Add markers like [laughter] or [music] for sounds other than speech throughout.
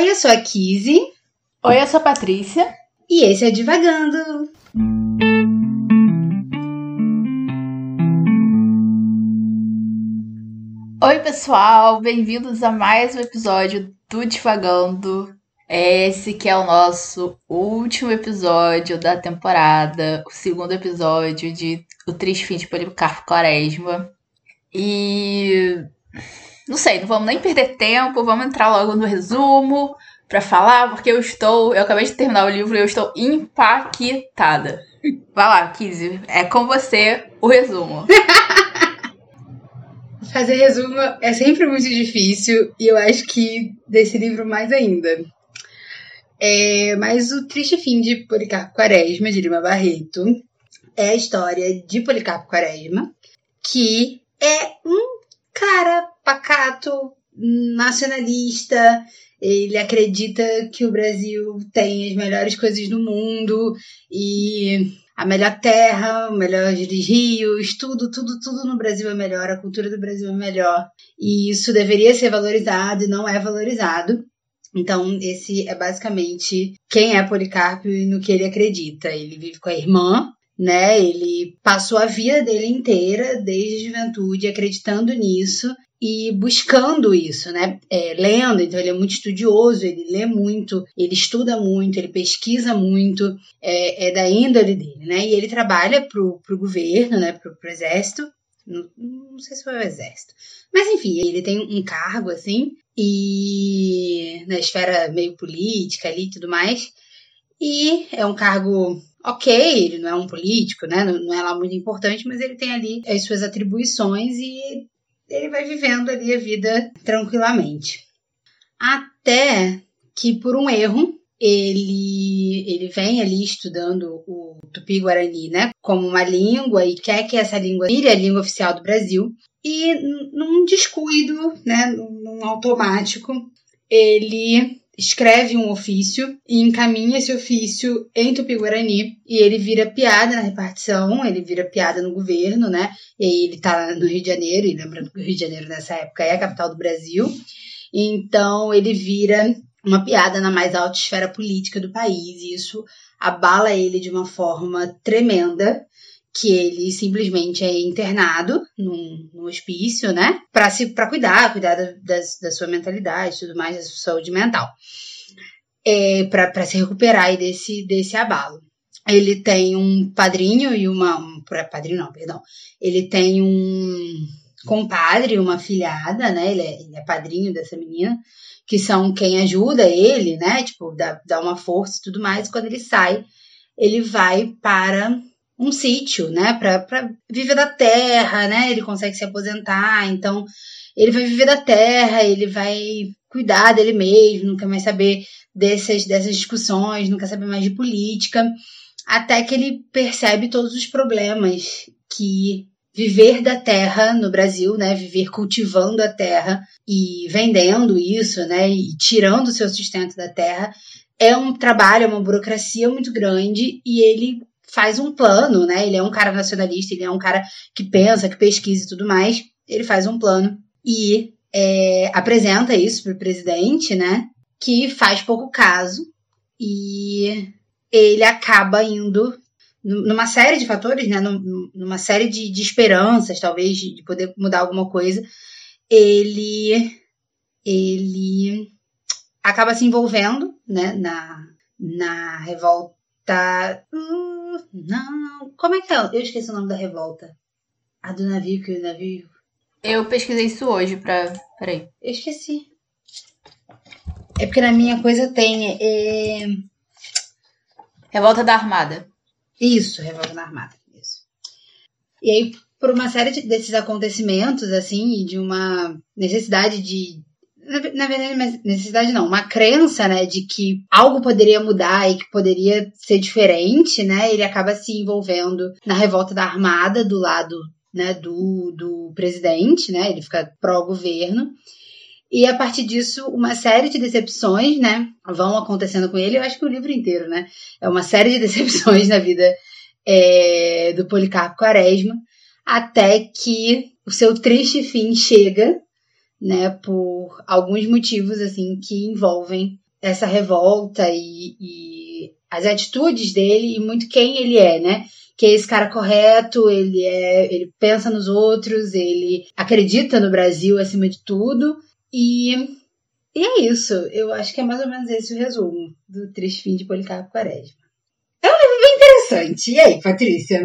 Oi, eu sou a Kizzy. Oi, eu sou a Patrícia. E esse é Divagando. Oi, pessoal, bem-vindos a mais um episódio do Divagando. Esse que é o nosso último episódio da temporada, o segundo episódio de O Triste Fim de Policarpo Quaresma. E não sei, não vamos nem perder tempo, vamos entrar logo no resumo para falar, porque eu estou, eu acabei de terminar o livro e eu estou impactada. Vai lá, Kizzy, é com você o resumo. [laughs] Fazer resumo é sempre muito difícil e eu acho que desse livro mais ainda. É, mas o triste fim de Policarpo Quaresma, de Lima Barreto, é a história de Policarpo Quaresma, que é um cara pacato, nacionalista, ele acredita que o Brasil tem as melhores coisas do mundo e a melhor terra, os melhores rios, tudo, tudo, tudo no Brasil é melhor, a cultura do Brasil é melhor. E isso deveria ser valorizado e não é valorizado. Então, esse é basicamente quem é Policarpo e no que ele acredita. Ele vive com a irmã, né? Ele passou a vida dele inteira, desde a juventude, acreditando nisso e buscando isso, né? É, lendo, então ele é muito estudioso, ele lê muito, ele estuda muito, ele pesquisa muito, é, é da índole dele, né? E ele trabalha pro, pro governo, né? Pro, pro exército, não, não sei se foi o exército, mas enfim, ele tem um cargo assim, e na esfera meio política ali e tudo mais, e é um cargo ok, ele não é um político, né? Não, não, é lá muito importante, mas ele tem ali as suas atribuições e ele vai vivendo ali a vida tranquilamente. Até que por um erro ele, ele vem ali estudando o tupi-guarani, né, como uma língua e quer que essa língua vire a língua oficial do Brasil. E num descuido, né, num automático, ele escreve um ofício e encaminha esse ofício em Tupi-Guarani e ele vira piada na repartição, ele vira piada no governo, né? E ele tá no Rio de Janeiro, e lembrando que o Rio de Janeiro nessa época é a capital do Brasil. Então ele vira uma piada na mais alta esfera política do país e isso abala ele de uma forma tremenda que ele simplesmente é internado num, num hospício, né? Para se para cuidar, cuidar da, da, da, sua mentalidade, tudo mais, da sua saúde mental. É, para se recuperar desse, desse abalo. Ele tem um padrinho e uma. Um, padrinho não, perdão. Ele tem um compadre, uma filhada, né? Ele é, ele é padrinho dessa menina, que são quem ajuda ele, né? Tipo, dá, dá uma força e tudo mais. E quando ele sai, ele vai para um sítio, né, para viver da terra, né? Ele consegue se aposentar, então ele vai viver da terra, ele vai cuidar dele mesmo, não quer mais saber dessas, dessas discussões, não quer saber mais de política, até que ele percebe todos os problemas que viver da terra no Brasil, né, viver cultivando a terra e vendendo isso, né, e tirando o seu sustento da terra, é um trabalho, é uma burocracia muito grande e ele faz um plano, né? Ele é um cara nacionalista, ele é um cara que pensa, que pesquisa e tudo mais. Ele faz um plano e é, apresenta isso para o presidente, né? Que faz pouco caso e ele acaba indo numa série de fatores, né? Numa série de, de esperanças, talvez, de poder mudar alguma coisa. Ele ele acaba se envolvendo, né? Na, na revolta. Hum, não. Como é que é? Eu esqueci o nome da revolta. A do navio que o navio. Eu pesquisei isso hoje pra. Peraí. Eu esqueci. É porque na minha coisa tem. É... Revolta da Armada. Isso, Revolta da Armada. Isso. E aí, por uma série de, desses acontecimentos, assim, e de uma necessidade de, na, verdade, necessidade não, uma crença, né, de que algo poderia mudar e que poderia ser diferente, né, ele acaba se envolvendo na revolta da Armada do lado, né, do, do presidente, né, ele fica pró-governo. E a partir disso, uma série de decepções, né, vão acontecendo com ele. Eu acho que o livro inteiro, né, é uma série de [laughs] decepções na vida é, do Policarpo Quaresma, até que o seu triste fim chega, né, por alguns motivos assim que envolvem essa revolta e, e as atitudes dele e muito quem ele é, né? que é esse cara correto, ele é, ele pensa nos outros, ele acredita no Brasil acima de tudo e e é isso. Eu acho que é mais ou menos esse o resumo do Triste Fim de Policarpo Quaresma. É um livro bem interessante. E aí, Patrícia?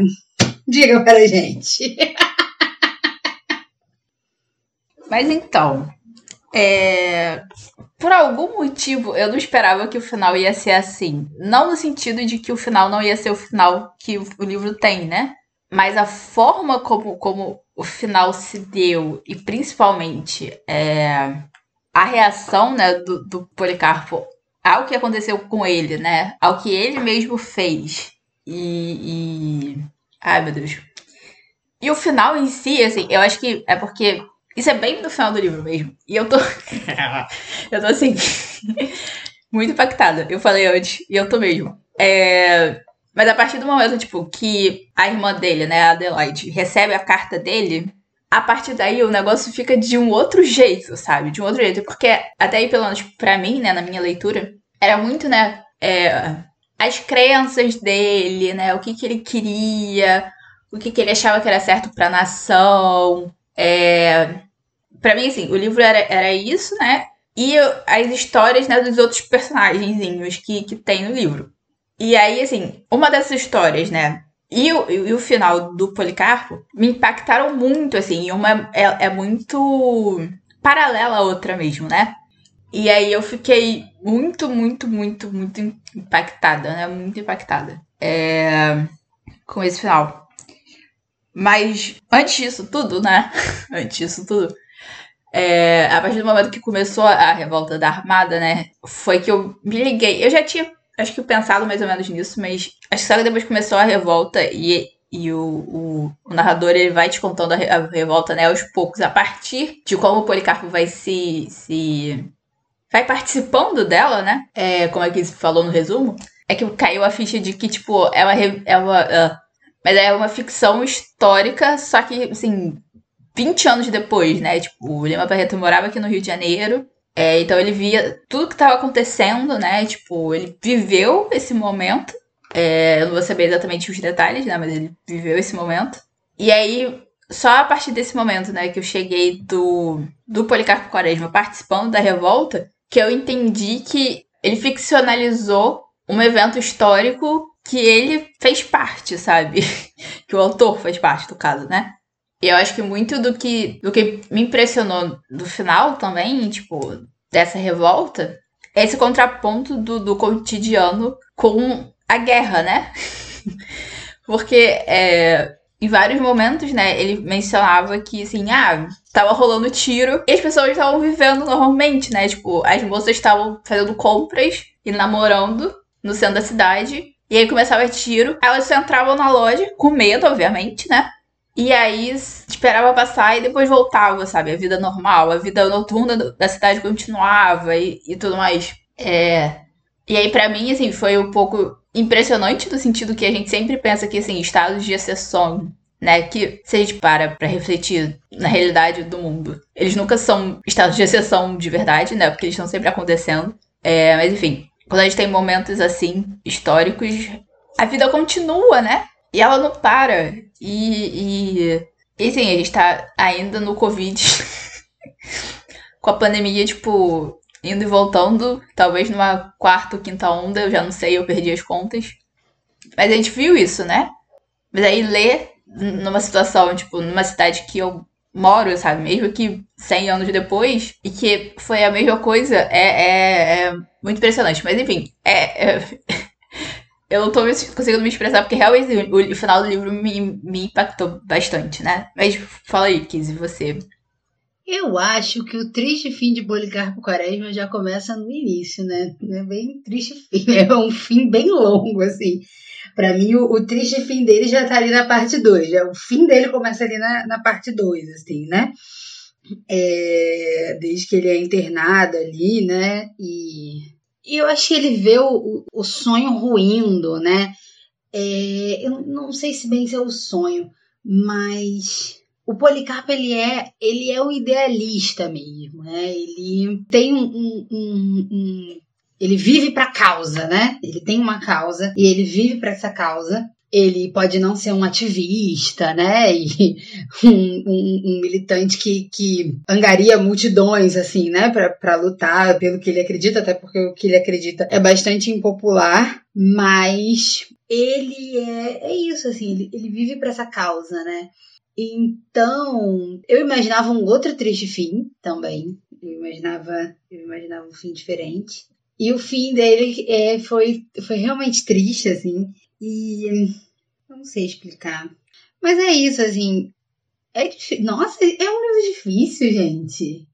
Diga para a gente. [laughs] Mas então, é... por algum motivo eu não esperava que o final ia ser assim. Não no sentido de que o final não ia ser o final que o livro tem, né? Mas a forma como, como o final se deu, e principalmente é, a reação né, do, do Policarpo ao que aconteceu com ele, né? Ao que ele mesmo fez. E, e. Ai, meu Deus. E o final em si, assim, eu acho que é porque isso é bem no final do livro mesmo. E eu tô. [laughs] eu tô assim. [laughs] muito impactada. Eu falei antes, e eu tô mesmo. É... Mas a partir do momento, tipo, que a irmã dele, né, a Adelaide, recebe a carta dele, a partir daí o negócio fica de um outro jeito, sabe? De um outro jeito. Porque até aí, pelo menos pra mim, né, na minha leitura, era muito, né, é... as crenças dele, né, o que que ele queria, o que que ele achava que era certo pra nação, é, para mim, assim, o livro era, era isso, né? E as histórias né, dos outros personagens que, que tem no livro. E aí, assim, uma dessas histórias, né? E o, e o final do Policarpo me impactaram muito, assim. Uma é, é muito paralela à outra mesmo, né? E aí eu fiquei muito, muito, muito, muito impactada, né? Muito impactada é... com esse final. Mas antes disso tudo, né? [laughs] antes disso tudo, é, a partir do momento que começou a revolta da Armada, né? Foi que eu me liguei. Eu já tinha, acho que pensado mais ou menos nisso, mas acho que só depois começou a revolta e, e o, o, o narrador ele vai te contando a, a, revolta, né? Aos poucos, a partir de como o Policarpo vai se. se vai participando dela, né? É, como é que falou no resumo. É que caiu a ficha de que, tipo. É uma uh, mas é uma ficção histórica, só que, assim, 20 anos depois, né? Tipo, o Lima Barreto morava aqui no Rio de Janeiro. É, então ele via tudo que estava acontecendo, né? Tipo, ele viveu esse momento. É, eu não vou saber exatamente os detalhes, né? Mas ele viveu esse momento. E aí, só a partir desse momento, né, que eu cheguei do, do Policarpo Quaresma participando da revolta, que eu entendi que ele ficcionalizou um evento histórico que ele fez parte, sabe? [laughs] que o autor fez parte do caso, né? E eu acho que muito do que, do que me impressionou do final também, tipo, dessa revolta, é esse contraponto do, do cotidiano com a guerra, né? [laughs] Porque é, em vários momentos, né, ele mencionava que, assim, ah, tava rolando tiro e as pessoas estavam vivendo normalmente, né? Tipo, as moças estavam fazendo compras e namorando no centro da cidade e aí começava tiro. Elas entravam na loja, com medo, obviamente, né? E aí esperava passar e depois voltava, sabe? A vida normal, a vida noturna da cidade continuava e, e tudo mais. É... E aí, para mim, assim, foi um pouco impressionante no sentido que a gente sempre pensa que, assim, estados de exceção, né? Que se a gente para pra refletir na realidade do mundo, eles nunca são estados de exceção de verdade, né? Porque eles estão sempre acontecendo. É, mas enfim, quando a gente tem momentos assim, históricos, a vida continua, né? E ela não para. E, e, e sim, a gente tá ainda no Covid. [laughs] com a pandemia, tipo, indo e voltando. Talvez numa quarta ou quinta onda, eu já não sei, eu perdi as contas. Mas a gente viu isso, né? Mas aí ler numa situação, tipo, numa cidade que eu moro, sabe? Mesmo que 100 anos depois, e que foi a mesma coisa, é, é, é muito impressionante. Mas enfim, é, é... [laughs] eu não tô conseguindo me expressar porque realmente o, o final do livro me, me impactou bastante, né? Mas fala aí, Kizzy, você. Eu acho que o triste fim de Policarpo Quaresma já começa no início, né? É bem triste fim, [laughs] é um fim bem longo, assim. Para mim, o, o, triste fim dele já tá ali na parte 2. O fim dele começa ali na, na parte 2, assim, né? É, desde que ele é internado ali, né? E, e eu acho que ele vê o, o sonho ruindo, né? É, eu não sei se bem se é o sonho, mas o Policarpo ele é ele é um idealista mesmo, né? Ele tem um, um, um, ele vive para causa, né? Ele tem uma causa e ele vive para essa causa. Ele pode não ser um ativista, né? [laughs] E um, um, um militante que, que angaria multidões, assim, né? Para lutar pelo que ele acredita, até porque o que ele acredita é bastante impopular, mas ele é, é isso, assim, ele, ele vive para essa causa, né? Então, eu imaginava um outro triste fim também. Eu imaginava, eu imaginava um fim diferente. E o fim dele é, foi, foi realmente triste, assim. E não sei explicar. Mas é isso, assim. É Nossa, é um livro difícil, gente.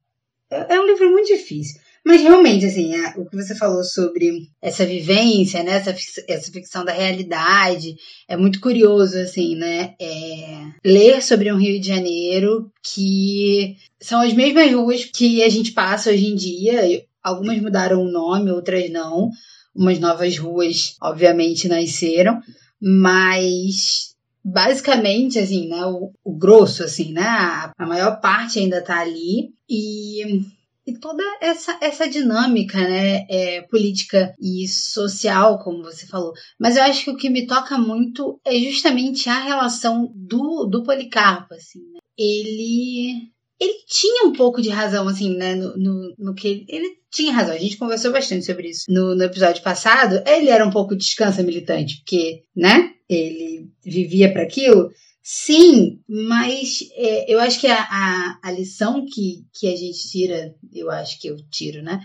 É, é um livro muito difícil. Mas realmente, assim, o que você falou sobre essa vivência, né, essa, essa ficção da realidade, é muito curioso, assim, né? É, ler sobre um Rio de Janeiro que são as mesmas ruas que a gente passa hoje em dia. Algumas mudaram o nome, outras não. Umas novas ruas, obviamente, nasceram. Mas basicamente, assim, né, o, o grosso, assim, né, a, maior parte ainda tá ali e e toda essa, essa dinâmica né, é, política e social, como você falou. Mas eu acho que o que me toca muito é justamente a relação do, do Policarpo. Assim, né? Ele ele tinha um pouco de razão, assim, né, no, no, no, que ele, tinha razão. A gente conversou bastante sobre isso no, no episódio passado. Ele era um pouco descansa militante, porque, né, ele vivia para aquilo. Sim, mas é, eu acho que a, a, a, lição que, que a gente tira, eu acho que eu tiro, né?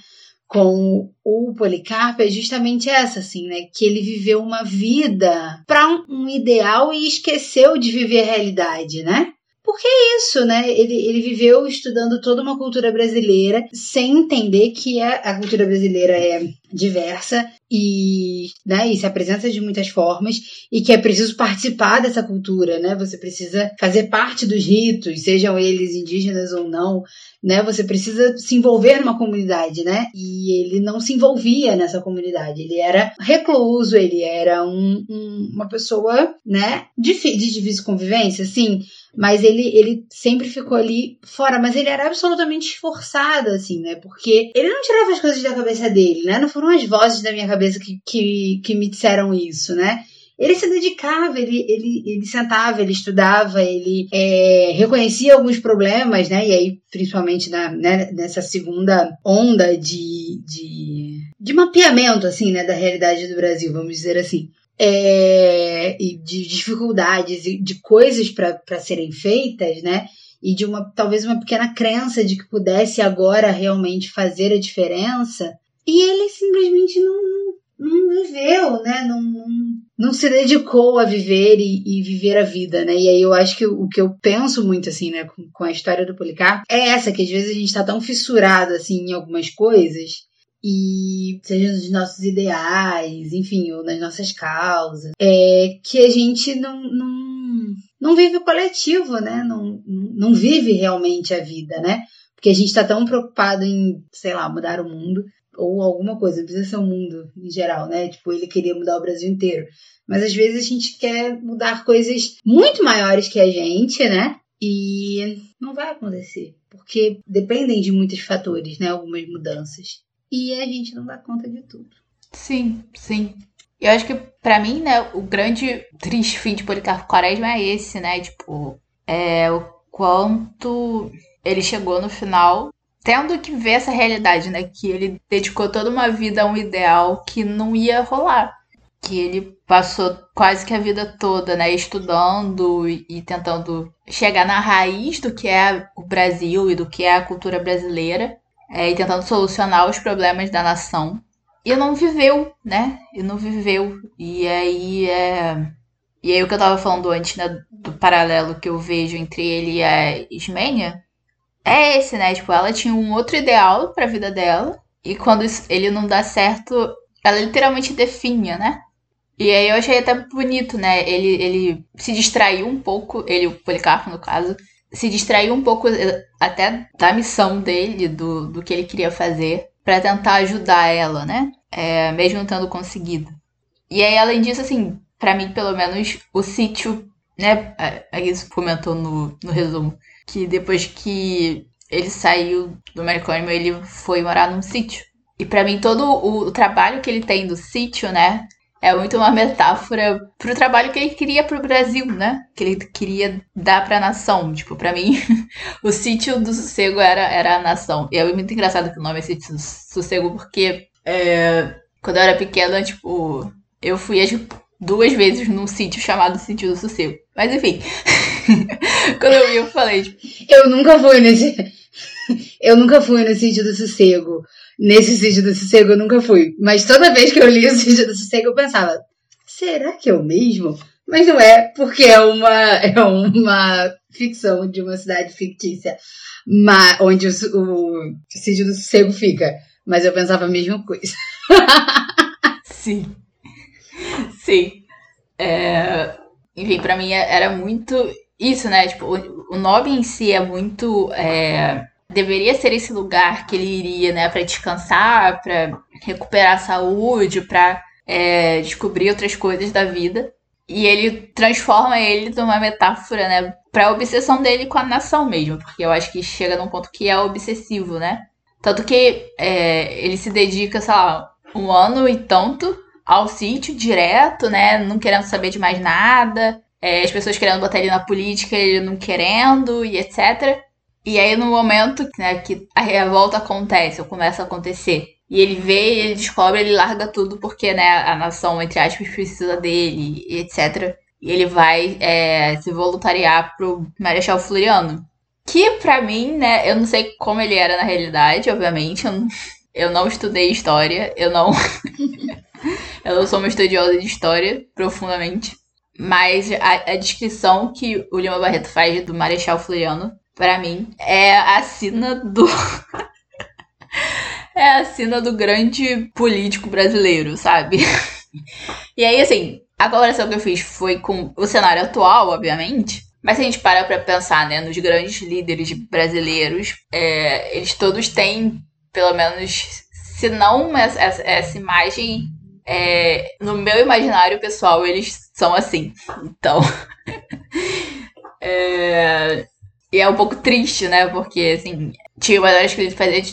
Com o Policarpo é justamente essa, assim, né? Que ele viveu uma vida para um, um ideal e esqueceu de viver a realidade, né? Porque é isso, né? Ele, ele viveu estudando toda uma cultura brasileira sem entender que a, a cultura brasileira é diversa e, né, e se apresenta de muitas formas e que é preciso participar dessa cultura, né? Você precisa fazer parte dos ritos, sejam eles indígenas ou não, né? Você precisa se envolver numa comunidade, né? E ele não se envolvia nessa comunidade. Ele era recluso, ele era um, um, uma pessoa, né, de, de difícil convivência, assim mas ele, ele sempre ficou ali fora, mas ele era absolutamente esforçado, assim, né? Porque ele não tirava as coisas da cabeça dele, né? Não foram as vozes da minha cabeça que, que, que me disseram isso, né? Ele se dedicava, ele, ele, ele sentava, ele estudava, ele é, reconhecia alguns problemas, né? E aí, principalmente na, né, nessa segunda onda de, de, de mapeamento, assim, né? Da realidade do Brasil, vamos dizer assim é, e de dificuldades e de coisas para serem feitas, né? E de uma talvez uma pequena crença de que pudesse agora realmente fazer a diferença. E ele simplesmente não, não viveu, né? Não, não, não se dedicou a viver e, e, viver a vida, né? E aí eu acho que o, o que eu penso muito, assim, né, com, com, a história do Policarpo, é essa, que às vezes a gente tá tão fissurado, assim, em algumas coisas, e seja nos nossos ideais, enfim, ou nas nossas causas, é que a gente não, não, não vive o coletivo, né? Não, não vive realmente a vida, né? Porque a gente está tão preocupado em, sei lá, mudar o mundo ou alguma coisa, não precisa ser o mundo em geral, né? Tipo, ele queria mudar o Brasil inteiro. Mas às vezes a gente quer mudar coisas muito maiores que a gente, né? E não vai acontecer, porque dependem de muitos fatores, né? Algumas mudanças e a gente não dá conta de tudo. Sim, sim. Eu acho que para mim, né, o grande triste fim de Policarpo Quaresma é esse, né? Tipo, é o quanto ele chegou no final tendo que ver essa realidade, né? Que ele dedicou toda uma vida a um ideal que não ia rolar. Que ele passou quase que a vida toda, né, estudando e, tentando chegar na raiz do que é o Brasil e do que é a cultura brasileira é, e tentando solucionar os problemas da nação. E não viveu, né? E não viveu. E aí é. E aí o que eu tava falando antes, né, do paralelo que eu vejo entre ele e a Ismênia, é esse, né? Tipo, ela tinha um outro ideal pra vida dela. E quando ele não dá certo, ela literalmente definha, né? E aí eu achei até bonito, né? Ele, ele se distraiu um pouco, ele, o Policarpo, no caso, se distraiu um pouco eh, até da missão dele, do, do que ele queria fazer, para tentar ajudar ela, né? É, mesmo não tendo conseguido. E aí, além disso, assim, para mim, pelo menos, o sítio, né? A isso comentou no, no resumo, que depois que ele saiu do manicômio, ele foi morar num sítio. E para mim, todo o, o trabalho que ele tem do sítio, né? É muito uma metáfora pro trabalho que ele queria pro Brasil, né? Que ele queria dar pra nação. Tipo, pra mim, [laughs] o sítio do sossego era, era a nação. E é muito engraçado que o nome é sítio do sossego, porque é, quando eu era pequena, tipo, eu fui as duas vezes num sítio chamado Sítio do Sossego. Mas enfim. [laughs] quando eu vi, eu falei, tipo. Eu nunca fui nesse. [laughs] Eu nunca fui no sítio do sossego. Nesse sítio do sossego eu nunca fui. Mas toda vez que eu li [laughs] o sítio do sossego eu pensava, será que é o mesmo? Mas não é, porque é uma, [laughs] é uma ficção de uma cidade fictícia, mas, onde o, o, sítio do sossego fica. Mas eu pensava a mesma coisa. [laughs] Sim. Sim. É... Enfim, pra mim era muito isso, né? Tipo, o, o nome em si é muito. É deveria ser esse lugar que ele iria, né, para descansar, para recuperar a saúde, para é, descobrir outras coisas da vida. E ele transforma ele numa metáfora, né, para a obsessão dele com a nação mesmo, porque eu acho que chega num ponto que é obsessivo, né? Tanto que é, ele se dedica, sei lá, um ano e tanto ao sítio direto, né, não querendo saber de mais nada. É, as pessoas querendo botar ele na política, ele não querendo e etc. E aí, no momento né, que a revolta acontece, ou começa a acontecer, e ele vê, ele descobre, ele larga tudo porque né, a nação, entre aspas, precisa dele, etc. E ele vai é, se voluntariar pro Marechal Floriano. Que para mim, né, eu não sei como ele era na realidade, obviamente. Eu não, eu não estudei história, eu não. [laughs] eu não sou uma estudiosa de história profundamente. Mas a, a descrição que o Lima Barreto faz do Marechal Floriano para mim, é a sina do. [laughs] é a sina do grande político brasileiro, sabe? e aí, assim, a colaboração que eu fiz foi com o cenário atual, obviamente. Mas se a gente para pra pensar, né, nos grandes líderes brasileiros, é, eles todos têm, pelo menos, se não essa, essa imagem, é, no meu imaginário pessoal, eles são assim. Então. [laughs] é, e é um pouco triste, né? Porque, assim, tinha uma hora que ele fazia,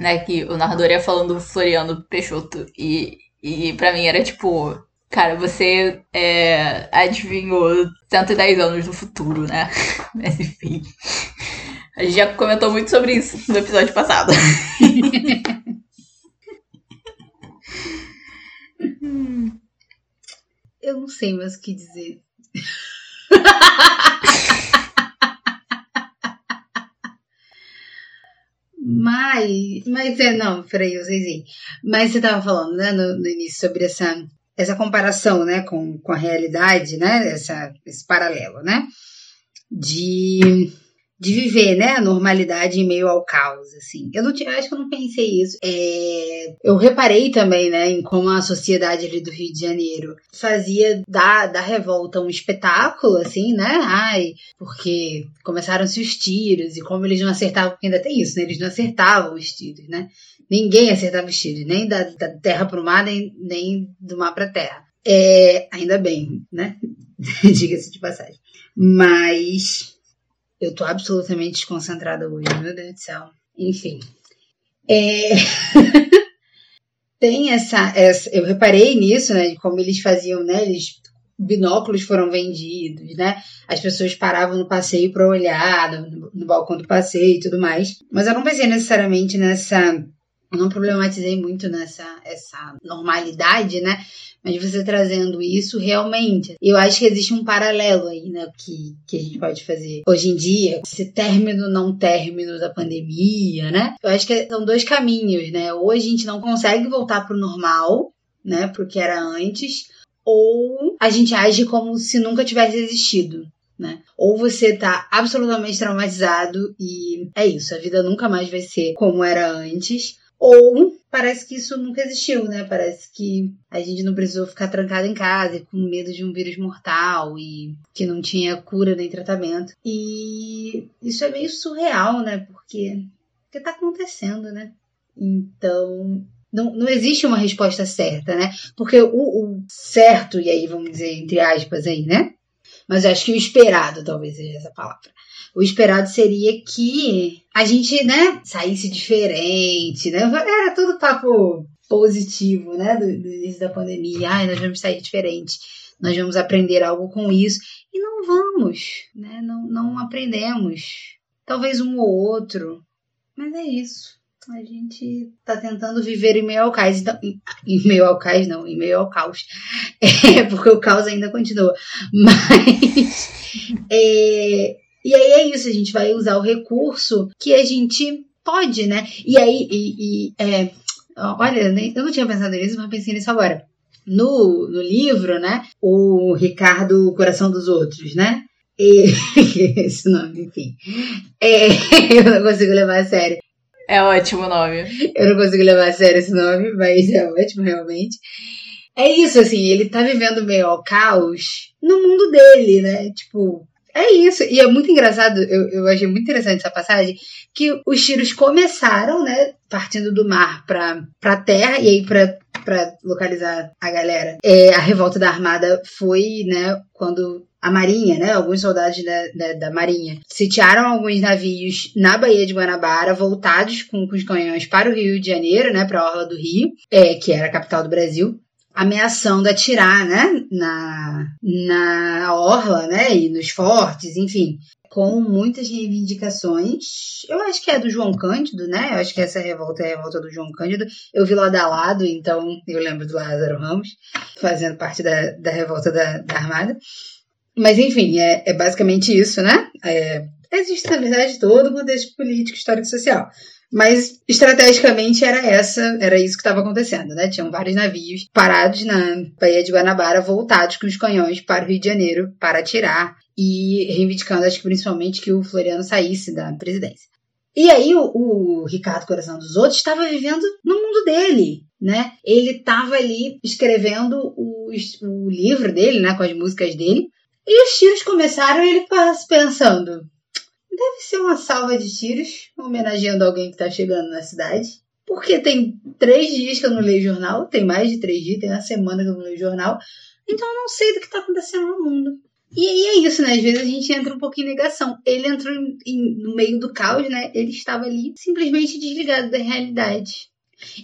né? Que o narrador ia falando Floriano Peixoto. E, e pra mim era tipo. Cara, você é, adivinhou 110 anos no futuro, né? [laughs] Mas enfim. A gente já comentou muito sobre isso no episódio passado. [laughs] Eu não sei mais o que dizer. Mas, mas é, não, peraí, eu sei sim. Mas você estava falando, né, no, no, início sobre essa, essa comparação, né, com, com a realidade, né, essa, esse paralelo, né, de de viver, né, a normalidade em meio ao caos, assim. Eu não eu acho que eu não pensei isso. É, eu reparei também, né, em como a sociedade ali do Rio de Janeiro fazia da, da revolta um espetáculo, assim, né? Ai, porque começaram-se os tiros e como eles não acertavam, porque ainda tem isso, né? Eles não acertavam os tiros, né? Ninguém acertava os tiros, nem da, da terra para o mar, nem, nem do mar para a terra. É, ainda bem, né? [laughs] Diga-se de passagem. Mas eu tô absolutamente desconcentrada hoje, meu Deus do céu. Enfim. É... [laughs] Tem essa, essa, Eu reparei nisso, né? De como eles faziam, né? Eles binóculos foram vendidos, né? As pessoas paravam no passeio para olhar no, no, balcão do passeio e tudo mais. Mas eu não pensei necessariamente nessa. Não problematizei muito nessa essa normalidade, né? Mas você trazendo isso realmente, eu acho que existe um paralelo aí, né? Que, que a gente pode fazer hoje em dia, esse término, não término da pandemia, né? Eu acho que são dois caminhos, né? Ou a gente não consegue voltar pro normal, né? Pro que era antes, ou a gente age como se nunca tivesse existido. Né? Ou você tá absolutamente traumatizado e é isso, a vida nunca mais vai ser como era antes, ou parece que isso nunca existiu, né? Parece que a gente não precisou ficar trancado em casa com medo de um vírus mortal e que não tinha cura nem tratamento. E isso é meio surreal, né? Porque que tá acontecendo, né? Então, não, não existe uma resposta certa, né? Porque o, o certo, e aí vamos dizer entre aspas aí, né? mas eu acho que o esperado talvez seja essa palavra. O esperado seria que a gente, né, saísse diferente, né? Era tudo papo positivo, né, do, do início da pandemia. Ai, nós vamos sair diferente, nós vamos aprender algo com isso. E não vamos, né? Não, não aprendemos. Talvez um ou outro, mas é isso. A gente tá tentando viver em meio ao caos. Então, em meio ao caos, não, em meio ao caos. [laughs] É, porque o caos ainda continua. Mas. [laughs] É, e aí é isso, a gente vai usar o recurso que a gente pode, né? E aí, e, e é, olha, eu não tinha pensado nisso, mas pensei nisso agora. No, no livro, né? O Ricardo Coração dos Outros, né? E, [laughs] esse nome, enfim. É, [laughs] eu não consigo levar a sério. É ótimo o nome. Eu não consigo levar a sério esse nome, mas é ótimo, realmente. É isso, assim, ele tá vivendo meio ao caos no mundo dele, né? Tipo, é isso. E é muito engraçado, eu, eu achei muito interessante essa passagem, que os tiros começaram, né? Partindo do mar pra, pra terra, e aí pra, pra localizar a galera. É, a revolta da Armada foi, né? Quando a Marinha, né? Alguns soldados da, da, da, Marinha sitiaram alguns navios na Baía de Guanabara, voltados com, com os canhões para o Rio de Janeiro, né? Para a Orla do Rio, é, que era a capital do Brasil ameaçando atirar, né, na, na orla, né, e nos fortes, enfim, com muitas reivindicações. Eu acho que é do João Cândido, né? Eu acho que essa revolta é a revolta do João Cândido. Eu vi lá da lado, então eu lembro do Lázaro Ramos, fazendo parte da, da revolta da, da Armada. Mas, enfim, é, é basicamente isso, né? É, existe, na verdade, todo o contexto político, histórico e social. Mas estrategicamente era essa, era isso que estava acontecendo, né? Tinham vários navios parados na Baía de Guanabara, voltados com os canhões para o Rio de Janeiro para atirar e reivindicando, acho que principalmente, que o Floriano saísse da presidência. E aí o, o Ricardo Coração dos Outros estava vivendo no mundo dele, né? Ele estava ali escrevendo o, o livro dele, né? Com as músicas dele. E os tiros começaram e ele pensando: deve ser uma salva de tiros homenageando alguém que está chegando na cidade. Porque tem três dias que eu não leio jornal, tem mais de três dias, tem uma semana que eu não leio jornal. Então eu não sei do que está acontecendo no mundo. E é isso, né? Às vezes a gente entra um pouco em negação. Ele entrou em, em, no meio do caos, né? Ele estava ali simplesmente desligado da realidade.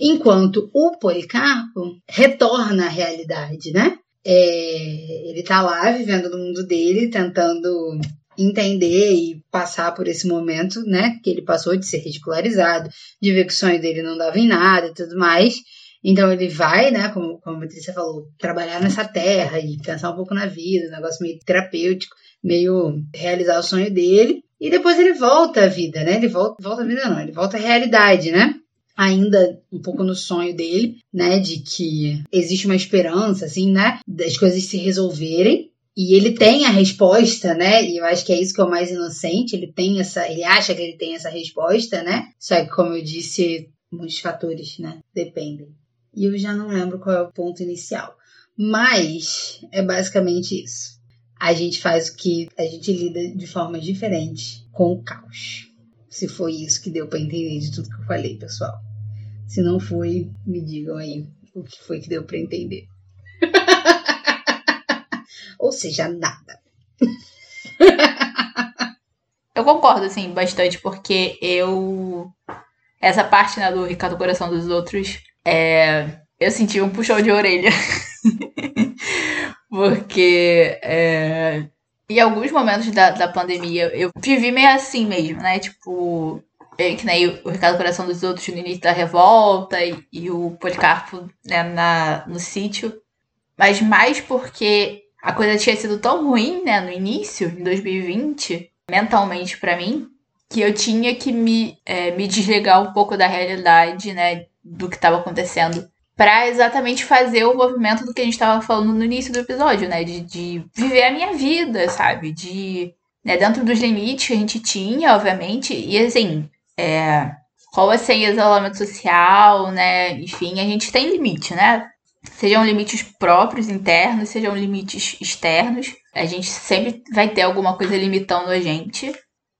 Enquanto o Policarpo retorna à realidade, né? É, ele tá lá vivendo no mundo dele, tentando entender e passar por esse momento, né, que ele passou de ser ridicularizado, de ver que o sonho dele não dava em nada e tudo mais. Então ele vai, né, como, como a Patrícia falou, trabalhar nessa terra e pensar um pouco na vida, um negócio meio terapêutico, meio realizar o sonho dele. E depois ele volta à vida, né? Ele volta, volta à vida não, ele volta à realidade, né? ainda um pouco no sonho dele, né, de que existe uma esperança, assim, né, das coisas se resolverem. E ele tem a resposta, né? E eu acho que é isso que é o mais inocente. Ele tem essa, ele acha que ele tem essa resposta, né? Só que, como eu disse, muitos fatores, né? Dependem. E eu já não lembro qual é o ponto inicial. Mas é basicamente isso. A gente faz o que a gente lida de forma diferente com o caos. Se foi isso que deu para entender de tudo que eu falei, pessoal. Se não foi, me digam aí o que foi que deu para entender [laughs] ou seja, nada. eu concordo, assim, bastante, porque eu. Essa parte né, do Ricardo Coração dos Outros, é... eu senti um puxão de orelha. [laughs] porque é... em alguns momentos da, da pandemia eu vivi meio assim mesmo, né? Tipo, que nem o Ricardo Coração dos Outros no início da revolta e, e o Policarpo né, na, no sítio. Mas mais porque a coisa tinha sido tão ruim, né, no início, em 2020, mentalmente para mim, que eu tinha que me, é, me desligar um pouco da realidade, né, do que estava acontecendo, para exatamente fazer o movimento do que a gente estava falando no início do episódio, né, de, de viver a minha vida, sabe, de, né, dentro dos limites que a gente tinha, obviamente, e assim, é, qual assim isolamento social, né, enfim, a gente tem limite, né, Sejam limites próprios, internos, sejam limites externos. A gente sempre vai ter alguma coisa limitando a gente.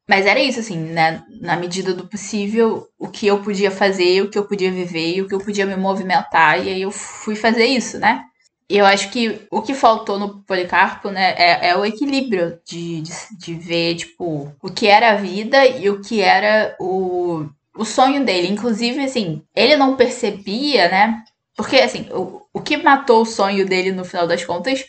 Mas era isso, assim, né? Na medida do possível, o que eu podia fazer, o que eu podia viver e o que eu podia me movimentar. E aí eu fui fazer isso, né? eu acho que o que faltou no Policarpo, né, é, é o equilíbrio de, de, de, ver, tipo, o que era a vida e o que era o, o sonho dele. Inclusive, assim, ele não percebia, né? Porque, assim, o, o que matou o sonho dele no final das contas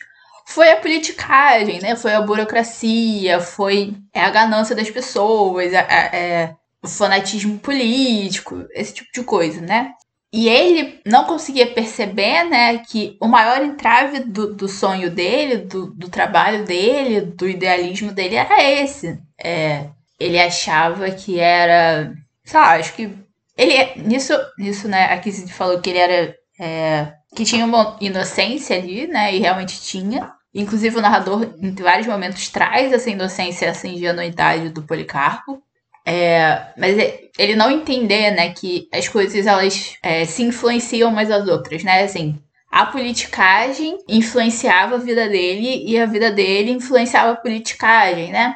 foi a politicagem, né? Foi a burocracia, foi é a ganância das pessoas, é, o fanatismo político, esse tipo de coisa, né? E ele não conseguia perceber, né, que o maior entrave do, do sonho dele, do, do trabalho dele, do idealismo dele era esse. É, ele achava que era, sei lá, acho que ele nisso, nisso, né, a Kizzy falou que ele era é, que tinha uma inocência ali, né, e realmente tinha. Inclusive, o narrador, em vários momentos, traz essa inocência, essa ingenuidade do Policarpo. É, mas ele não entender, né, que as coisas elas é, se influenciam umas às outras, né? Assim, a politicagem influenciava a vida dele e a vida dele influenciava a politicagem, né?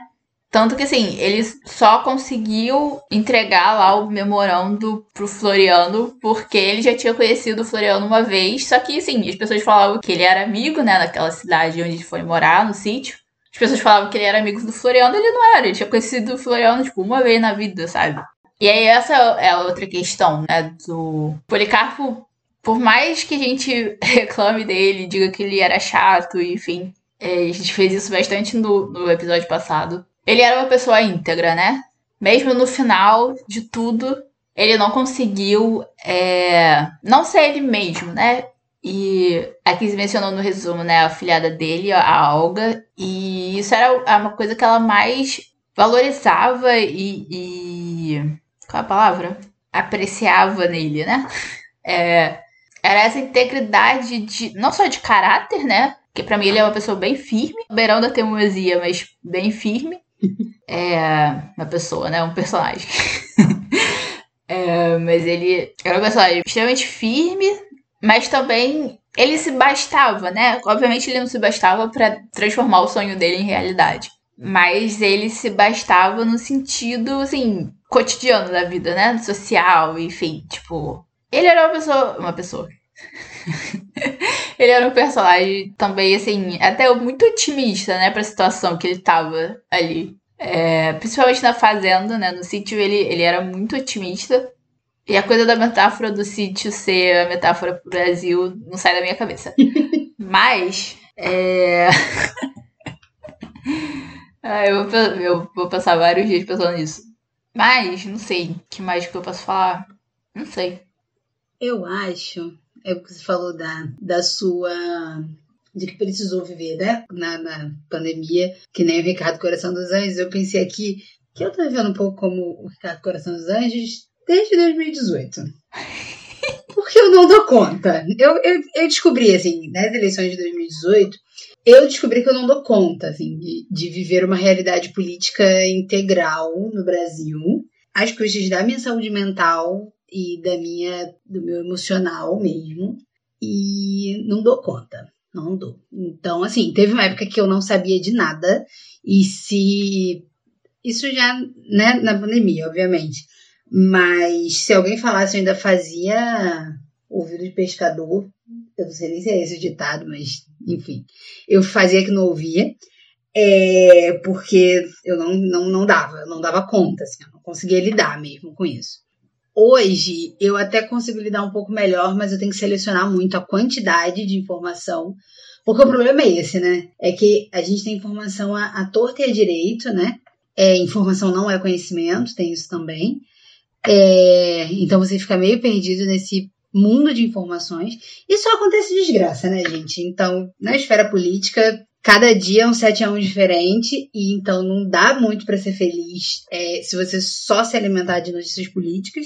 Tanto que, assim, ele só conseguiu entregar lá o memorando pro Floriano porque ele já tinha conhecido o Floriano uma vez. Só que, assim, as pessoas falavam que ele era amigo, né, naquela cidade onde ele foi morar, no sítio. As pessoas falavam que ele era amigo do Floriano, ele não era. Ele tinha conhecido o Floriano, tipo, uma vez na vida, sabe? E aí, essa é a outra questão, né, do Policarpo. Por mais que a gente [laughs] reclame dele, diga que ele era chato, enfim, é, a gente fez isso bastante no, no episódio passado ele era uma pessoa íntegra, né? Mesmo no final de tudo, ele não conseguiu é, não ser ele mesmo, né? E aqui se mencionou no resumo, né? A filhada dele, a Olga. E isso era uma coisa que ela mais valorizava e. e qual é a palavra? Apreciava nele, né? [laughs] É, era essa integridade de. não só de caráter, né? Porque para mim ele é uma pessoa bem firme, beirão da teimosia, mas bem firme é uma pessoa, né? Um personagem. [laughs] é, mas ele era um personagem extremamente firme, mas também ele se bastava, né? Obviamente ele não se bastava para transformar o sonho dele em realidade. Mas ele se bastava no sentido, assim, cotidiano da vida, né? Social, enfim, tipo. Ele era uma pessoa. Uma pessoa. [laughs] ele era um personagem também, assim, até muito otimista, né, pra situação que ele tava ali. É, principalmente na fazenda, né? No sítio ele, ele era muito otimista. E a coisa da metáfora do sítio ser a metáfora pro Brasil não sai da minha cabeça. [laughs] Mas. É... [laughs] ah, eu, vou, eu vou passar vários dias pensando nisso. Mas, não sei. Que mais que eu posso falar? Não sei. Eu acho é o que você falou da, da sua. de que precisou viver, né? Na, na pandemia, que nem o Ricardo Coração dos Anjos. Eu pensei aqui que eu tô vivendo um pouco como o Ricardo Coração dos Anjos desde 2018. [laughs] Porque eu não dou conta. Eu, eu, eu descobri, assim, nas eleições de 2018, eu descobri que eu não dou conta, assim, de, de viver uma realidade política integral no Brasil, às custas da minha saúde mental, e da minha do meu emocional mesmo e não dou conta, não dou. Então, assim, teve uma época que eu não sabia de nada e se isso já, né, na pandemia, obviamente. Mas se alguém falasse, eu ainda fazia ouvido de pescador. Eu não sei nem se é esse o ditado, mas enfim. Eu fazia que não ouvia. É, porque eu não, não, não dava, eu não dava conta, assim, eu não conseguia lidar mesmo com isso. Hoje eu até consigo lidar um pouco melhor, mas eu tenho que selecionar muito a quantidade de informação, porque o problema é esse, né? É que a gente tem informação à, torta e à direito, né? É, informação não é conhecimento, tem isso também. É, então você fica meio perdido nesse mundo de informações. Só acontece desgraça, né, gente? Então, na esfera política, cada dia é um 7 a 1 diferente, e então não dá muito para ser feliz é, se você só se alimentar de notícias políticas.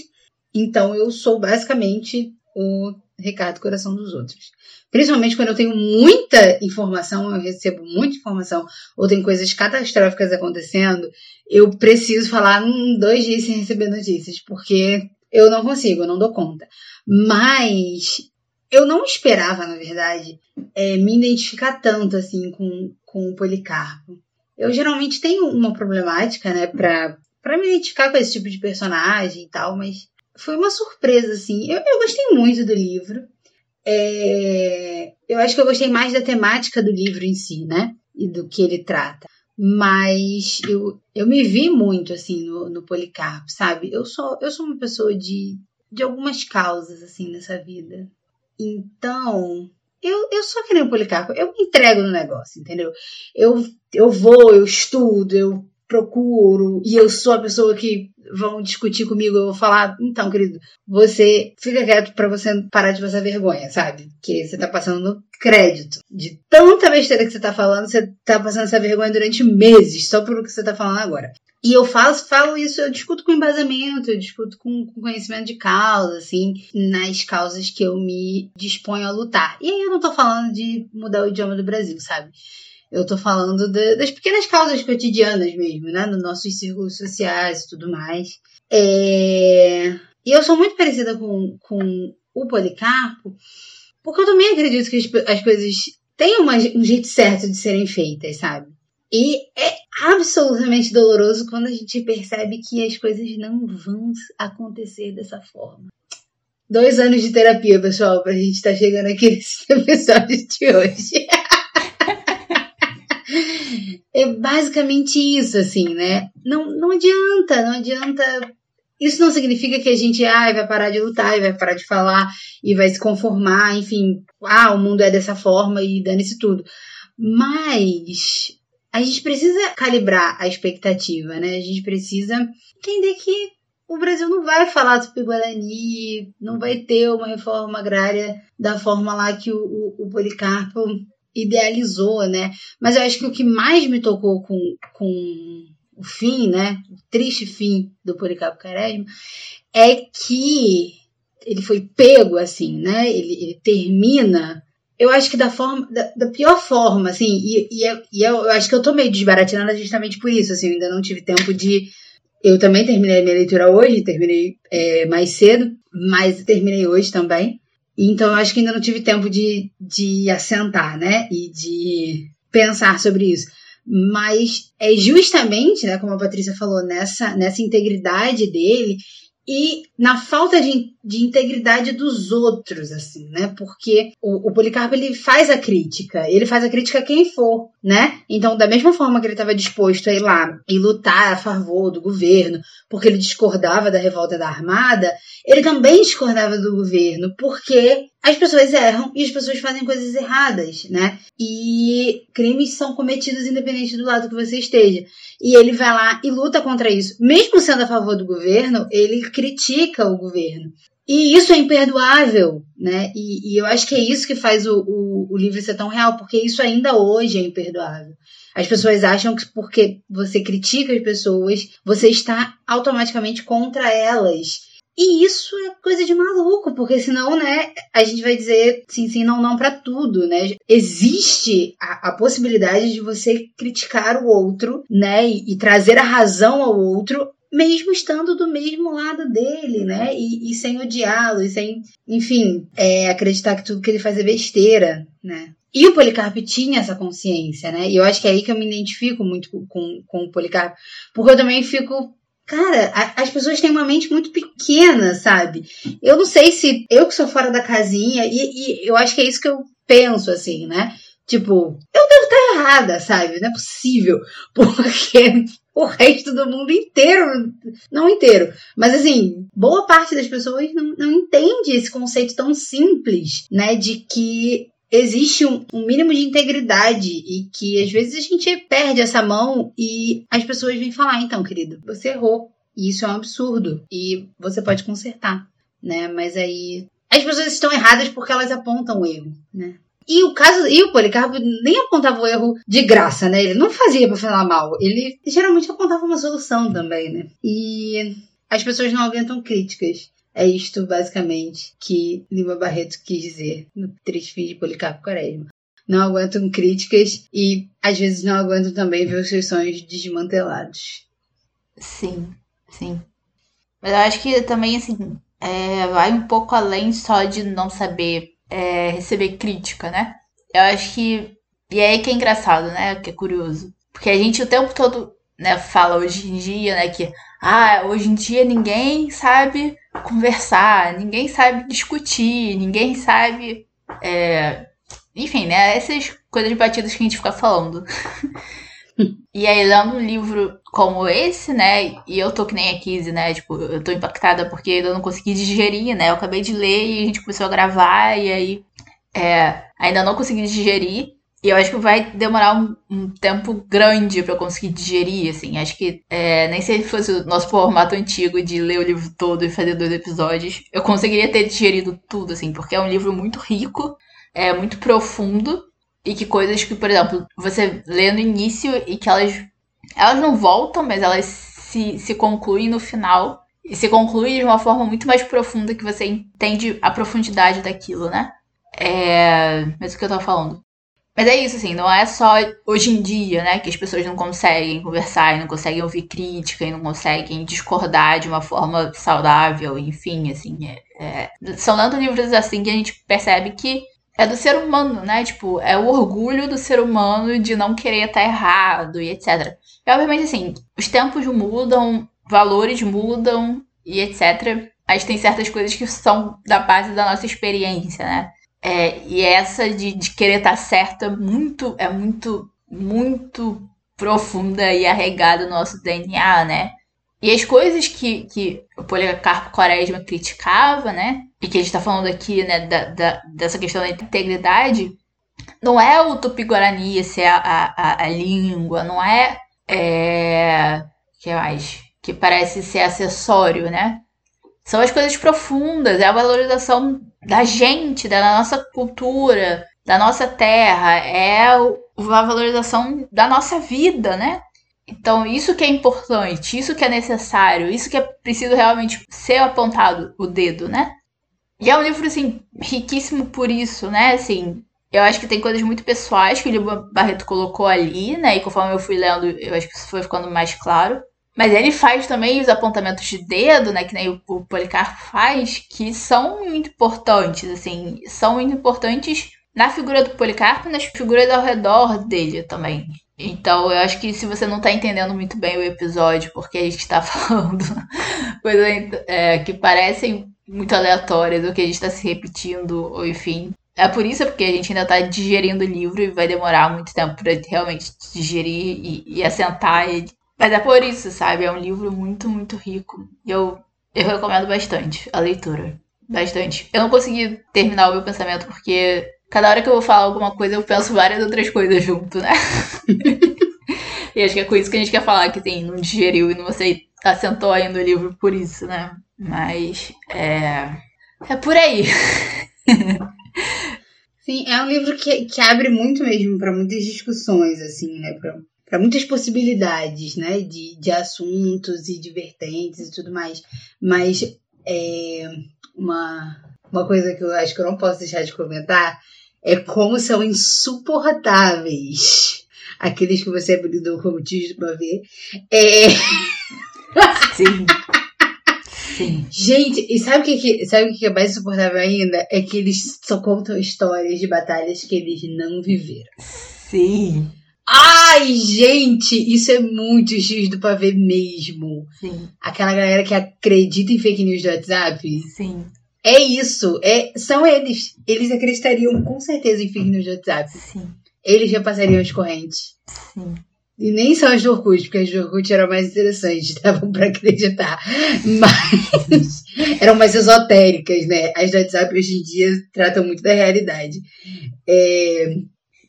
Então eu sou basicamente o Ricardo Coração dos Outros. Principalmente quando eu tenho muita informação, eu recebo muita informação, ou tem coisas catastróficas acontecendo, eu preciso falar um, dois dias sem receber notícias, porque eu não consigo, eu não dou conta. Mas eu não esperava, na verdade, é, me identificar tanto assim com, com o Policarpo. Eu geralmente tenho uma problemática, né, pra, pra me identificar com esse tipo de personagem e tal, mas foi uma surpresa, assim. Eu, eu gostei muito do livro. é, eu acho que eu gostei mais da temática do livro em si, né? E do que ele trata. Mas eu, eu me vi muito, assim, no, no Policarpo, sabe? Eu sou, eu sou uma pessoa de, de algumas causas, assim, nessa vida. Então, eu, eu sou que nem o Policarpo, eu me entrego no negócio, entendeu? Eu, eu vou, eu estudo, eu procuro, e eu sou a pessoa que vão discutir comigo, eu vou falar, então, querido, você fica quieto para você parar de passar vergonha, sabe? Que você tá passando crédito. De tanta besteira que você tá falando, você tá passando essa vergonha durante meses, só por o que você tá falando agora. E eu faço, falo isso, eu discuto com embasamento, eu discuto com, com, conhecimento de causa, assim, nas causas que eu me disponho a lutar. E aí eu não tô falando de mudar o idioma do Brasil, sabe? Eu tô falando de, das pequenas causas cotidianas mesmo, né? Nos nossos círculos sociais e tudo mais. É... E eu sou muito parecida com, com o Policarpo, porque eu também acredito que as, as coisas têm uma, um jeito certo de serem feitas, sabe? E é absolutamente doloroso quando a gente percebe que as coisas não vão acontecer dessa forma. Dois anos de terapia, pessoal, pra gente estar tá chegando aqui nesse [laughs] episódio de hoje. É basicamente isso, assim, né? Não, não adianta, não adianta. Isso não significa que a gente ah, vai parar de lutar e vai parar de falar e vai se conformar, enfim, ah, o mundo é dessa forma e dane-se tudo. Mas a gente precisa calibrar a expectativa, né? A gente precisa entender que o Brasil não vai falar sobre Guarani, não vai ter uma reforma agrária da forma lá que o, o, o Policarpo idealizou, né? Mas eu acho que o que mais me tocou com, com o fim, né? O triste fim do Policarpo Quaresma é que ele foi pego assim, né? Ele, ele termina eu acho que da forma, da, da pior forma, assim, e, e, é, e, é, eu acho que eu tô meio desbaratinando justamente por isso, assim, eu ainda não tive tempo de. Eu também terminei a minha leitura hoje, terminei é, mais cedo, mas terminei hoje também. Então eu acho que ainda não tive tempo de, de assentar, né? E de pensar sobre isso. Mas é justamente, né, como a Patrícia falou, nessa, nessa integridade dele e na falta de, de integridade dos outros, assim, né? Porque o, o, Policarpo ele faz a crítica, ele faz a crítica a quem for, né? Então, da mesma forma que ele estava disposto a ir lá e lutar a favor do governo, porque ele discordava da revolta da Armada, ele também discordava do governo, porque as pessoas erram e as pessoas fazem coisas erradas, né? E crimes são cometidos independente do lado que você esteja. E ele vai lá e luta contra isso. Mesmo sendo a favor do governo, ele critica o governo. E isso é imperdoável, né? E, e eu acho que é isso que faz o, o, o livro ser tão real, porque isso ainda hoje é imperdoável. As pessoas acham que porque você critica as pessoas, você está automaticamente contra elas. E isso é coisa de maluco, porque senão, né, a gente vai dizer sim, sim, não, não para tudo, né? Existe a, a, possibilidade de você criticar o outro, né, e, e trazer a razão ao outro mesmo estando do mesmo lado dele, né? E, e sem odiá-lo, e sem, enfim, é, acreditar que tudo que ele faz é besteira, né? E o Policarpo tinha essa consciência, né? E eu acho que é aí que eu me identifico muito com, com o Policarpo, porque eu também fico Cara, a, as pessoas têm uma mente muito pequena, sabe? Eu não sei se eu que sou fora da casinha, e, e eu acho que é isso que eu penso, assim, né? Tipo, eu devo estar errada, sabe? Não é possível. [laughs] Porque o resto do mundo inteiro, não inteiro, mas assim, boa parte das pessoas não, não entende esse conceito tão simples, né? De que existe um, um, mínimo de integridade e que às vezes a gente perde essa mão e as pessoas vêm falar, então, querido, você errou. E isso é um absurdo. E você pode consertar, né? Mas aí. As pessoas estão erradas porque elas apontam o erro, né? E o caso, e o Policarpo nem apontava o erro de graça, né? Ele não fazia para falar mal. Ele geralmente apontava uma solução também, né? E as pessoas não aguentam críticas. É isto, basicamente, que Lima Barreto quis dizer no Triste Fim de Policarpo Quaresma. Não aguentam críticas e, às vezes, não aguentam também ver os seus sonhos desmantelados. Sim, sim. Mas eu acho que também, assim, é, vai um pouco além só de não saber é, receber crítica, né? Eu acho que. E é aí que é engraçado, né? Que é curioso. Porque a gente o tempo todo né, fala hoje em dia, né, que ah, hoje em dia ninguém sabe conversar, ninguém sabe discutir, ninguém sabe É, enfim, né? Essas coisas batidas que a gente fica falando. [laughs] e aí, lendo um livro como esse, né? E eu tô que nem a Kizzy, né? Tipo, eu tô impactada porque eu não consegui digerir, né? Eu acabei de ler e a gente começou a gravar e aí é, ainda não consegui digerir. E eu acho que vai demorar um, um tempo grande para eu conseguir digerir, assim. Acho que é, nem se fosse o nosso formato antigo de ler o livro todo e fazer dois episódios, eu conseguiria ter digerido tudo, assim, porque é um livro muito rico, é muito profundo e que coisas que, por exemplo, você lê no início e que elas elas não voltam, mas elas se, se concluem no final e se concluem de uma forma muito mais profunda que você entende a profundidade daquilo, né? É... Mas o que eu tava falando? Mas é isso, assim, não é só hoje em dia, né, que as pessoas não conseguem conversar e não conseguem ouvir crítica e não conseguem discordar de uma forma saudável, enfim, assim. É, é... São tantos livros assim que a gente percebe que é do ser humano, né? Tipo, é o orgulho do ser humano de não querer estar errado e etc. E obviamente, assim, os tempos mudam, valores mudam e etc. Mas tem certas coisas que são da base da nossa experiência, né? É, e essa de, de querer estar certa muito, é muito, muito profunda e arregada no nosso DNA, né? E as coisas que, que o Policarpo Quaresma criticava, né? E que a gente tá falando aqui, né, da, da dessa questão da integridade, não é o tupi-guarani ser a, a, a, língua, não é, é. que mais? Que parece ser acessório, né? São as coisas profundas, é a valorização da gente, da nossa cultura, da nossa terra, é a valorização da nossa vida, né? Então, isso que é importante, isso que é necessário, isso que é preciso realmente ser apontado o dedo, né? E é um livro, assim, riquíssimo por isso, né? Assim, eu acho que tem coisas muito pessoais que o Lima Barreto colocou ali, né? E conforme eu fui lendo, eu acho que isso foi ficando mais claro. Mas ele faz também os apontamentos de dedo, né? Que nem o, Policarpo faz, que são muito importantes, assim, são muito importantes na figura do Policarpo e nas figuras ao redor dele também. Então, eu acho que se você não tá entendendo muito bem o episódio, porque a gente tá [laughs] falando coisas é, que parecem muito aleatórias, ou que a gente tá se repetindo, ou enfim. É por isso porque a gente ainda tá digerindo o livro e vai demorar muito tempo pra realmente digerir e, e assentar ele. Mas é por isso, sabe? É um livro muito, muito rico. E eu, eu recomendo bastante a leitura. Bastante. Eu não consegui terminar o meu pensamento porque Cada hora que eu vou falar alguma coisa, eu penso várias outras coisas junto, né? [laughs] e acho que é com isso que a gente quer falar, que tem, não digeriu e não você assentou ainda o livro por isso, né? Mas é. É por aí. [laughs] Sim, é um livro que, que abre muito mesmo para muitas discussões, assim, né? Pra, para muitas possibilidades, né? De, de assuntos e de vertentes e tudo mais. Mas é uma, uma coisa que eu acho que eu não posso deixar de comentar é como são insuportáveis [laughs] aqueles que você apelidou como do ver. É... [laughs] Sim. Sim. Gente, e sabe o que, que, sabe o que é mais insuportável ainda? É que eles só contam histórias de batalhas que eles não viveram. Sim. Ai, gente, isso é muito X do pavê mesmo. Sim. Aquela galera que acredita em fake news do WhatsApp. Sim. É isso, é, são eles. Eles acreditariam com certeza em fake news de WhatsApp. Sim. Eles repassariam as correntes. Sim. E nem são as do Orkut, porque as do Orkut eram mais interessantes, [laughs] davam pra acreditar. Mas [laughs] eram mais esotéricas, né? As do WhatsApp hoje em dia tratam muito da realidade. É...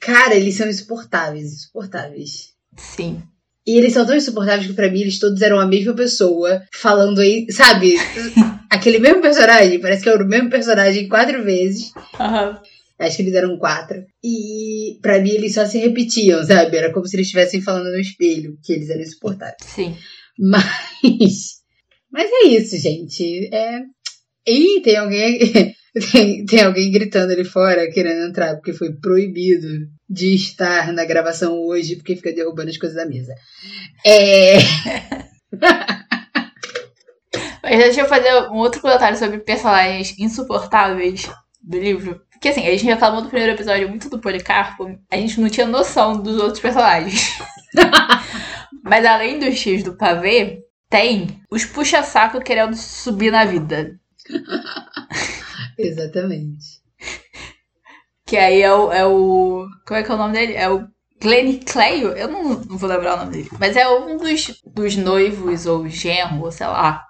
Cara, eles são insuportáveis, insuportáveis. Sim. E eles são tão insuportáveis que pra mim eles todos eram a mesma pessoa, falando aí, sabe? [laughs] Aquele mesmo personagem, parece que era o mesmo personagem quatro vezes. Uhum. Acho que eles eram quatro. E pra mim eles só se repetiam, sabe? Era como se eles estivessem falando no espelho, que eles eram insuportáveis. Sim. Mas. Mas é isso, gente. É. Ih, tem alguém. [laughs] Tem, tem alguém gritando ali fora querendo entrar, porque foi proibido de estar na gravação hoje, porque fica derrubando as coisas da mesa. É. [laughs] Mas deixa eu fazer um outro comentário sobre personagens insuportáveis do livro. Porque assim, a gente reclamou do primeiro episódio muito do Policarpo, a gente não tinha noção dos outros personagens. [laughs] Mas além dos X do pavê, tem os puxa-saco querendo subir na vida. Exatamente. Que aí é o, é o. Como é que é o nome dele? É o Glenn Cleio? Eu não, não, vou lembrar o nome dele. Mas é um dos, dos noivos ou genro, sei lá,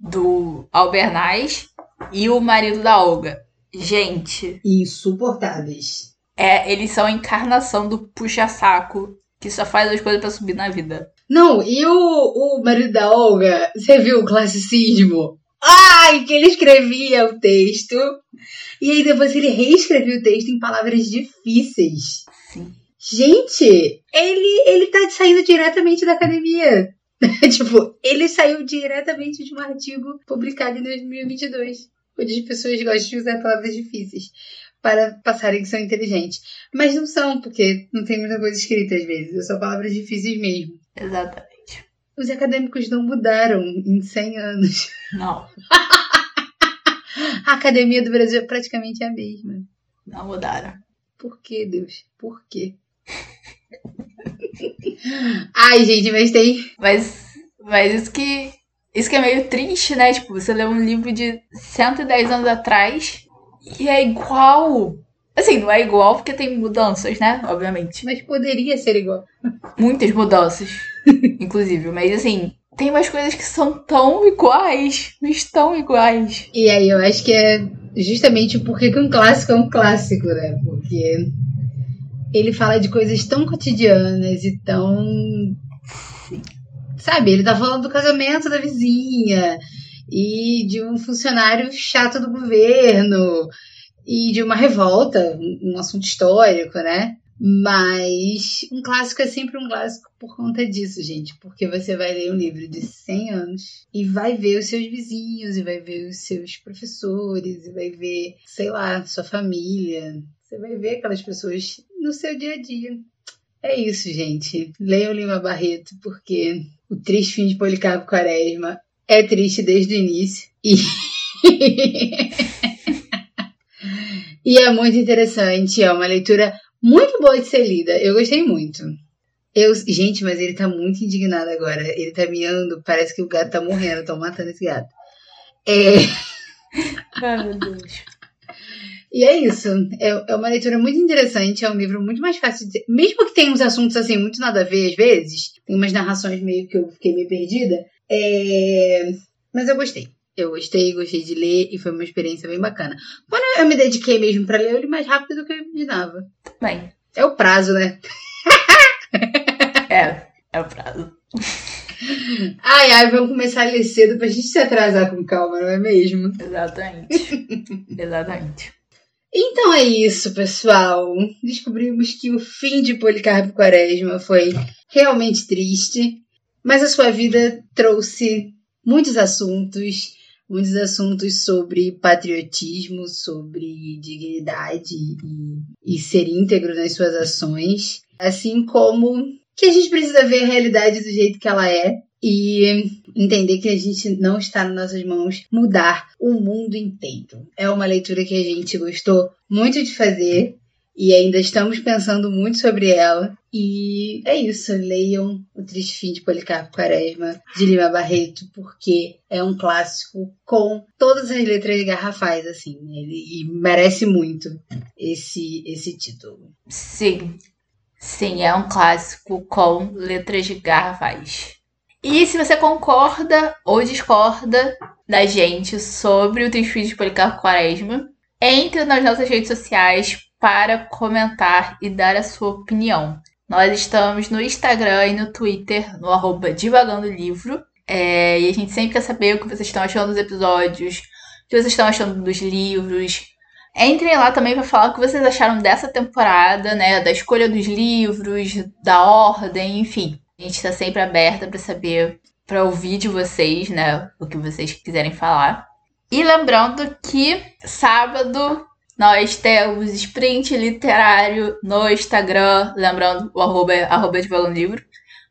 do Albernaz e o marido da Olga. Gente. Insuportáveis. É, eles são a encarnação do puxa-saco que só faz as coisas para subir na vida. Não, e o, o marido da Olga, você viu o classicismo? Ai, que ele escrevia o texto. E aí depois ele reescrevia o texto em palavras difíceis. Sim. Gente, ele, ele tá saindo diretamente da academia. [laughs] tipo, ele saiu diretamente de um artigo publicado em 2022, onde as pessoas gostam de usar palavras difíceis para passarem que são inteligentes. Mas não são, porque não tem muita coisa escrita às vezes, são palavras difíceis mesmo. Exatamente. Os acadêmicos não mudaram em 100 anos. Não. [laughs] A academia do Brasil é praticamente a mesma. Não mudaram. Por que, Deus? Por quê? [laughs] Ai, gente, mas tem. Mas, mas isso que. Isso que é meio triste, né? Tipo, você lê um livro de 110 anos atrás e é igual. Assim, não é igual porque tem mudanças, né? Obviamente. Mas poderia ser igual. Muitas mudanças, [laughs] inclusive. Mas assim, tem umas coisas que são tão iguais. Mas tão iguais. E aí eu acho que é justamente porque que um clássico é um clássico, né? Porque ele fala de coisas tão cotidianas e tão. Sabe, ele tá falando do casamento da vizinha e de um funcionário chato do governo e de uma revolta, um assunto histórico, né? Mas um clássico é sempre um clássico por conta disso, gente. Porque você vai ler um livro de 100 anos e vai ver os seus vizinhos, e vai ver os seus professores, e vai ver, sei lá, sua família. Você vai ver aquelas pessoas no seu dia a dia. É isso, gente. Leiam Lima Barreto, porque o triste fim de Policarpo Quaresma é triste desde o início. E. [laughs] e é muito interessante. É uma leitura muito boa de ser lida. Eu gostei muito. Eu, gente, mas ele tá muito indignado agora. Ele tá miando, parece que o gato tá morrendo, estão matando esse gato. É. [laughs] Ai, meu Deus. E é isso. É, é uma leitura muito interessante. É um livro muito mais fácil de. Mesmo que tenha uns assuntos assim, muito nada a ver às vezes, tem umas narrações meio que eu fiquei meio perdida. É... Mas eu gostei. Eu gostei, gostei de ler e foi uma experiência bem bacana. Quando eu me dediquei mesmo para ler, eu li mais rápido do que eu imaginava. Bem. É o prazo, né? é, é o prazo. Ai, ai, vamos começar a ler cedo pra gente se atrasar com calma, não é mesmo? Exatamente. Exatamente. Então é isso, pessoal. Descobrimos que o fim de Policarpo Quaresma foi realmente triste, mas a sua vida trouxe muitos assuntos, muitos assuntos sobre patriotismo, sobre dignidade e, e ser íntegro nas suas ações, assim como que a gente precisa ver a realidade do jeito que ela é e entender que a gente não está nas nossas mãos mudar o mundo inteiro. É uma leitura que a gente gostou muito de fazer e ainda estamos pensando muito sobre ela. E é isso, leiam O Triste Fim de Policarpo Quaresma, de Lima Barreto, porque é um clássico com todas as letras garrafais, assim. Ele, e merece muito esse, esse título. Sim, sim, é um clássico com letras garrafais. E se você concorda ou discorda da gente sobre o Triste Fim de Policarpo Quaresma, entre nas nossas redes sociais para comentar e dar a sua opinião. Nós estamos no Instagram e no Twitter, no arroba Divagando Livro. É, e a gente sempre quer saber o que vocês estão achando dos episódios, o que vocês estão achando dos livros. Entrem lá também para falar o que vocês acharam dessa temporada, né? Da escolha dos livros, da ordem, enfim. A gente está sempre aberta para saber, para ouvir de vocês, né? O que vocês quiserem falar. E lembrando que sábado nós temos sprint literário no Instagram, lembrando o arroba, é arroba de Balão Livro.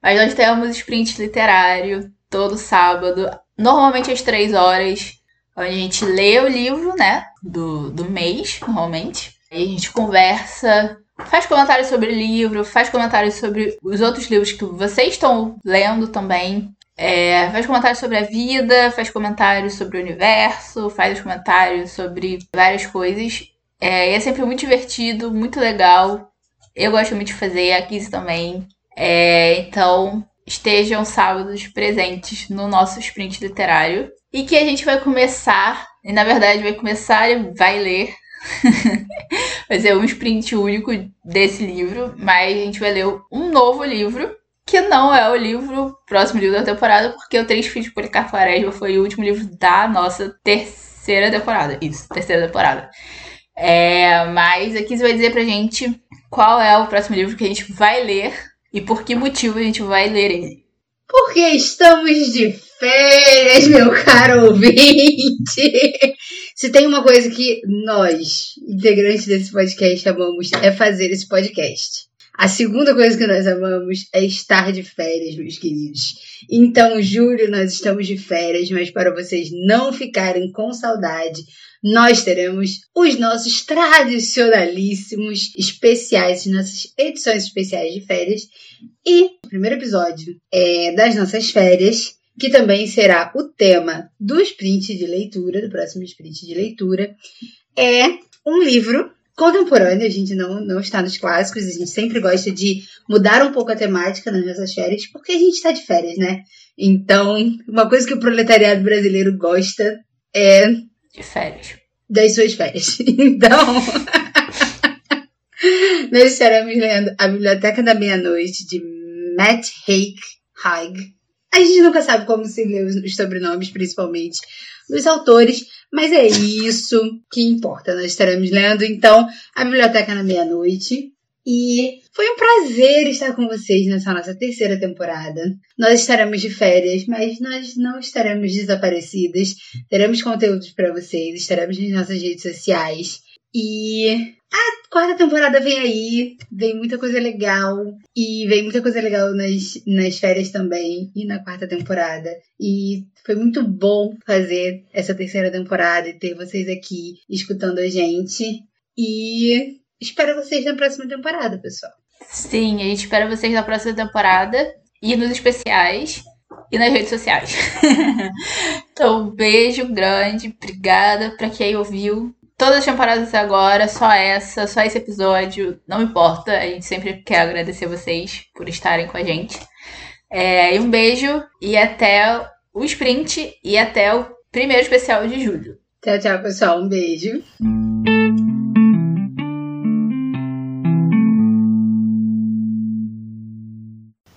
Mas nós temos sprint literário todo sábado, normalmente às três horas, onde a gente lê o livro, né, do, do mês, normalmente. E a gente conversa, faz comentários sobre o livro, faz comentários sobre os outros livros que vocês estão lendo também. É, faz comentários sobre a vida, faz comentários sobre o universo, faz comentários sobre várias coisas. É, é sempre muito divertido, muito legal. Eu gosto muito de fazer, a também. É, então, estejam sábados presentes no nosso sprint literário. E que a gente vai começar, e na verdade vai começar e vai ler. [laughs] vai ser um sprint único desse livro, mas a gente vai ler um novo livro, que não é o livro, próximo livro da temporada, porque o Três Filhos de Policarpo Quaresma foi o último livro da nossa terceira temporada. Isso, terceira temporada. É, mas aqui você vai dizer pra gente qual é o próximo livro que a gente vai ler e por que motivo a gente vai ler ele. Porque estamos de férias, meu caro ouvinte. Se tem uma coisa que nós, integrantes desse podcast, amamos, é fazer esse podcast. A segunda coisa que nós amamos é estar de férias, meus queridos. Então, julho, nós estamos de férias, mas para vocês não ficarem com saudade, nós teremos os nossos tradicionalíssimos especiais, nossas edições especiais de férias. E o primeiro episódio é das nossas férias, que também será o tema do sprint de leitura, do próximo sprint de leitura, é um livro contemporâneo, a gente não, não está nos clássicos, a gente sempre gosta de mudar um pouco a temática nas nossas férias, porque a gente está de férias, né? Então, uma coisa que o proletariado brasileiro gosta é. De férias. Das suas férias. [laughs] Então. [laughs] nós estaremos lendo A Biblioteca da Meia-Noite, de Matt Haig. A gente nunca sabe como se lê os sobrenomes, principalmente dos autores, mas é isso que importa. Nós estaremos lendo, então, A Biblioteca na Meia-Noite. E foi um prazer estar com vocês nessa nossa terceira temporada. Nós estaremos de férias, mas nós não estaremos desaparecidas. Teremos conteúdos para vocês, estaremos nas nossas redes sociais. E a quarta temporada vem aí, vem muita coisa legal. E vem muita coisa legal nas, nas férias também, e na quarta temporada. E foi muito bom fazer essa terceira temporada e ter vocês aqui escutando a gente. E espero vocês na próxima temporada, pessoal. Sim, a gente espera vocês na próxima temporada e nos especiais e nas redes sociais. [laughs] então, um beijo grande, obrigada para quem ouviu todas as temporadas agora, só essa, só esse episódio, não importa. A gente sempre quer agradecer vocês por estarem com a gente. É, e um beijo e até o sprint e até o primeiro especial de julho. Tchau, tchau, pessoal. Um beijo.